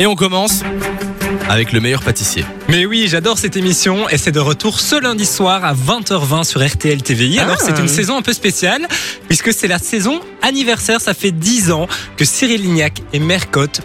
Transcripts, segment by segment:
Et on commence avec le meilleur pâtissier. Mais oui, j'adore cette émission et c'est de retour ce lundi soir à 20h20 sur RTL TVI. Alors Ah. c'est une saison un peu spéciale puisque c'est la saison anniversaire. Ça fait 10 ans que Cyril Lignac et Mercotte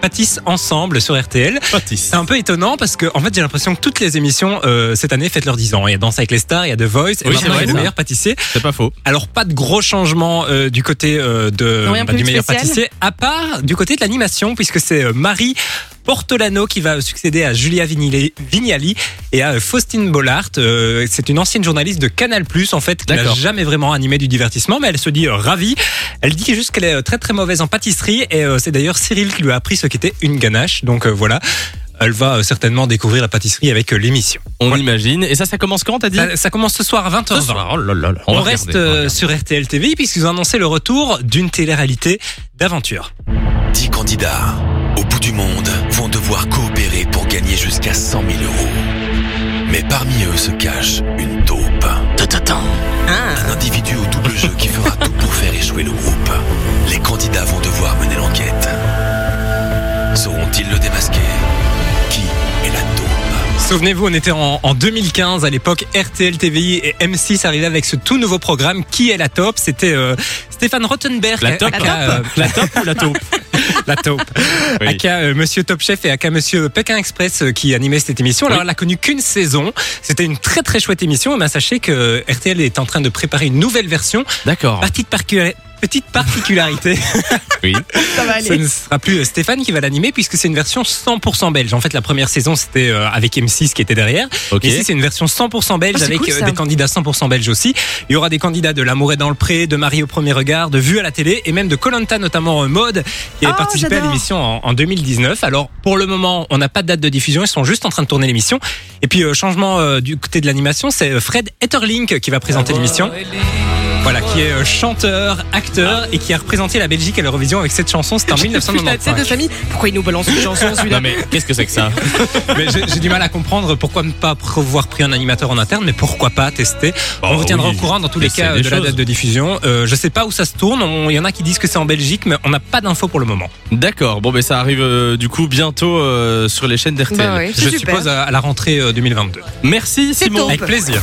pâtissent ensemble sur RTL. Pâtissier. C'est un peu étonnant parce que en fait j'ai l'impression que toutes les émissions euh, cette année fêtent leurs 10 ans. Il y a Danse avec les stars, il y a The Voice et Oui, maintenant c'est il y vrai, a le meilleur pâtissier. C'est pas faux. Alors pas de gros changements euh, du côté euh, de Non, rien bah, du meilleur spécial pâtissier, à part du côté de l'animation puisque c'est euh, Marie Portolano qui va succéder à Julia Vignali et à euh, Faustine Bollard. Euh, c'est une ancienne journaliste de Canal+, en fait, qui n'a jamais vraiment animé du divertissement, mais elle se dit euh, ravie. Elle dit juste qu'elle est très très mauvaise en pâtisserie et euh, c'est d'ailleurs Cyril qui lui a appris ce qu'était une ganache. Donc euh, voilà. Elle va certainement découvrir la pâtisserie avec l'émission. On imagine. Et ça, ça commence quand, t'as dit? Ça, ça commence ce soir à 20h20. Ce soir. Oh là là là. On, reste regarder, euh, sur RTL TV puisqu'ils ont annoncé le retour d'une télé-réalité d'aventure. 10 candidats bout du monde vont devoir coopérer pour gagner jusqu'à 100 000 euros. Mais parmi eux se cache une taupe. Un individu au double jeu qui fera tout pour faire échouer le groupe. Les candidats vont devoir mener l'enquête. Sauront-ils le démasquer? Qui est la taupe? Souvenez-vous, on était en, en 2015 à l'époque. RTL TVI et M6 arrivaient avec ce tout nouveau programme. Qui est la top C'était euh, Stéphane Rottenberg. La top, aka, euh, La top ou la taupe? la taupe. Oui. Aka euh, Monsieur Top Chef et Aka Monsieur Pékin Express euh, qui animait cette émission. Alors Oui. elle a connu qu'une saison. C'était une très très chouette émission. Et ben sachez que RTL est en train de préparer une nouvelle version. D'accord. Petite, parcu- petite particularité. Oui. Ça va Ce aller. ne sera plus euh, Stéphane qui va l'animer puisque c'est une version 100% belge. En fait, la première saison c'était euh, avec M6 qui était derrière. Ok. Ici, c'est une version 100% belge Ah, avec cool, euh, des candidats 100% belges aussi. Il y aura des candidats de L'amour est dans le pré, de Marie au premier regard, de Vue à la télé et même de Colanta, notamment Mode, qui avait Oh, participé à l'émission en, en 2019. Alors, pour le moment, on n'a pas de date de diffusion. Ils sont juste en train de tourner l'émission. Et puis, euh, changement euh, du côté de l'animation, c'est Fred Etterlink qui va présenter l'émission. Voilà, qui est euh, chanteur, acteur et qui a représenté la Belgique à l'Eurovision avec cette chanson. C'était en Putain, cette de 1995. famille. Pourquoi il nous balance une chanson celui-là Non mais qu'est-ce que c'est que ça? Mais j'ai du mal à comprendre pourquoi ne pas avoir pris un animateur en interne, mais pourquoi pas tester? Bah on vous tiendra oui. au courant dans tous les cas des de la date de diffusion. Euh, je sais pas où ça se tourne. On- Il y en a qui disent que c'est en Belgique, mais on n'a pas d'infos pour le moment. D'accord. Bon, ben ça arrive euh, du coup bientôt euh, sur les chaînes d'RTL. Bah oui, Je super. suppose à, à la rentrée euh, 2022. Merci C'est Simon. Avec plaisir.